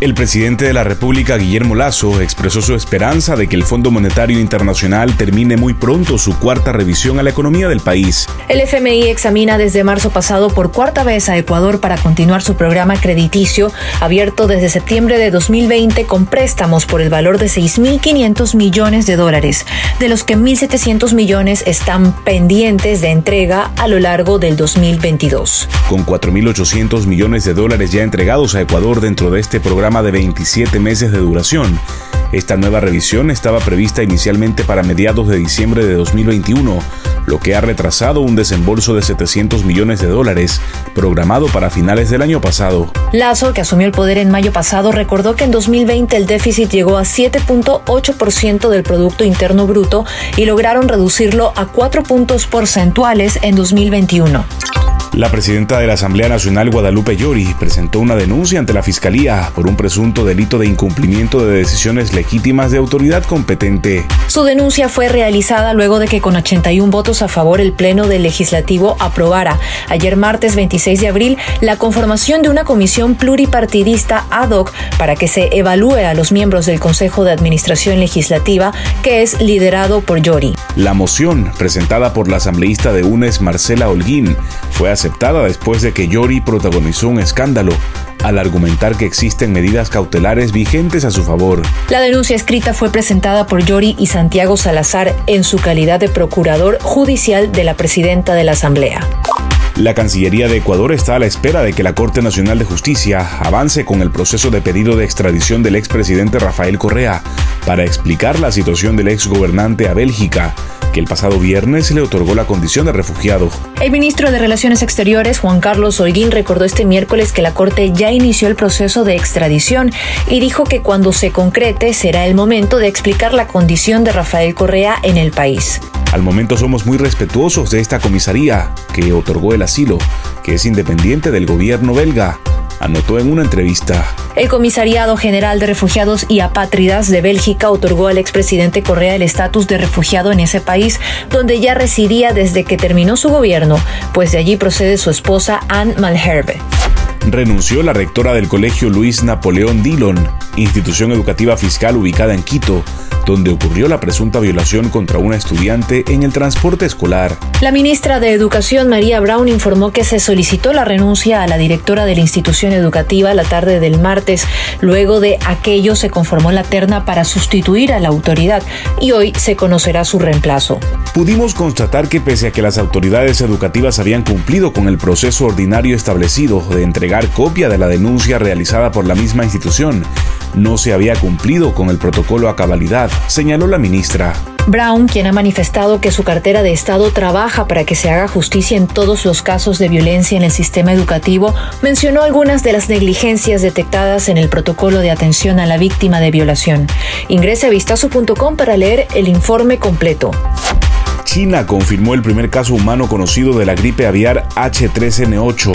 El presidente de la República, Guillermo Lazo, expresó su esperanza de que el Fondo Monetario Internacional termine muy pronto su cuarta revisión a la economía del país. El FMI examina desde marzo pasado por cuarta vez a Ecuador para continuar su programa crediticio, abierto desde septiembre de 2020 con préstamos por el valor de 6.500 millones de dólares, de los que 1.700 millones están pendientes de entrega a lo largo del 2022. Con 4.800 millones de dólares ya entregados a Ecuador dentro de este programa, de 27 meses de duración. Esta nueva revisión estaba prevista inicialmente para mediados de diciembre de 2021, lo que ha retrasado un desembolso de 700 millones de dólares programado para finales del año pasado. Lazo, que asumió el poder en mayo pasado, recordó que en 2020 el déficit llegó a 7.8% del Producto Interno Bruto y lograron reducirlo a 4 puntos porcentuales en 2021. La presidenta de la Asamblea Nacional, Guadalupe Llori, presentó una denuncia ante la Fiscalía por un presunto delito de incumplimiento de decisiones legítimas de autoridad competente. Su denuncia fue realizada luego de que con 81 votos a favor el Pleno del Legislativo aprobara ayer martes 26 de abril la conformación de una comisión pluripartidista ad hoc para que se evalúe a los miembros del Consejo de Administración Legislativa que es liderado por Llori. La moción, presentada por la asambleísta de UNES Marcela Holguín, fue aceptada después de que Yori protagonizó un escándalo al argumentar que existen medidas cautelares vigentes a su favor. La denuncia escrita fue presentada por Yori y Santiago Salazar en su calidad de procurador judicial de la presidenta de la Asamblea. La Cancillería de Ecuador está a la espera de que la Corte Nacional de Justicia avance con el proceso de pedido de extradición del expresidente Rafael Correa para explicar la situación del exgobernante a Bélgica que el pasado viernes le otorgó la condición de refugiado. El ministro de Relaciones Exteriores, Juan Carlos Holguín, recordó este miércoles que la Corte ya inició el proceso de extradición y dijo que cuando se concrete será el momento de explicar la condición de Rafael Correa en el país. Al momento somos muy respetuosos de esta comisaría que otorgó el asilo, que es independiente del gobierno belga anotó en una entrevista. El Comisariado General de Refugiados y Apátridas de Bélgica otorgó al expresidente Correa el estatus de refugiado en ese país, donde ya residía desde que terminó su gobierno, pues de allí procede su esposa Anne Malherbe renunció la rectora del colegio Luis Napoleón Dillon, institución educativa fiscal ubicada en Quito, donde ocurrió la presunta violación contra una estudiante en el transporte escolar. La ministra de Educación, María Brown, informó que se solicitó la renuncia a la directora de la institución educativa la tarde del martes. Luego de aquello se conformó la terna para sustituir a la autoridad y hoy se conocerá su reemplazo. Pudimos constatar que pese a que las autoridades educativas habían cumplido con el proceso ordinario establecido de entregar copia de la denuncia realizada por la misma institución, no se había cumplido con el protocolo a cabalidad, señaló la ministra. Brown, quien ha manifestado que su cartera de Estado trabaja para que se haga justicia en todos los casos de violencia en el sistema educativo, mencionó algunas de las negligencias detectadas en el protocolo de atención a la víctima de violación. Ingrese a vistazo.com para leer el informe completo. China confirmó el primer caso humano conocido de la gripe aviar H3N8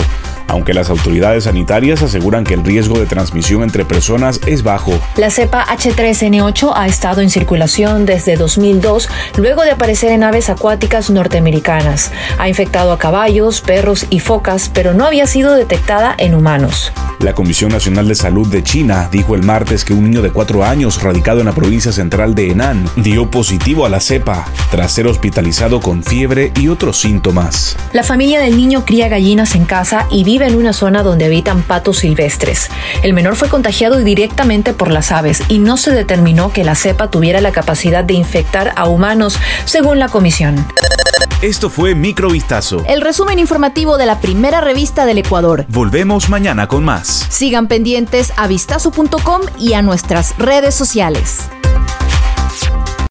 aunque las autoridades sanitarias aseguran que el riesgo de transmisión entre personas es bajo. La cepa H3N8 ha estado en circulación desde 2002, luego de aparecer en aves acuáticas norteamericanas. Ha infectado a caballos, perros y focas, pero no había sido detectada en humanos. La Comisión Nacional de Salud de China dijo el martes que un niño de cuatro años radicado en la provincia central de Henan dio positivo a la cepa tras ser hospitalizado con fiebre y otros síntomas. La familia del niño cría gallinas en casa y vive en una zona donde habitan patos silvestres. El menor fue contagiado directamente por las aves y no se determinó que la cepa tuviera la capacidad de infectar a humanos, según la comisión. Esto fue Microvistazo. El resumen informativo de la primera revista del Ecuador. Volvemos mañana con más. Sigan pendientes a vistazo.com y a nuestras redes sociales.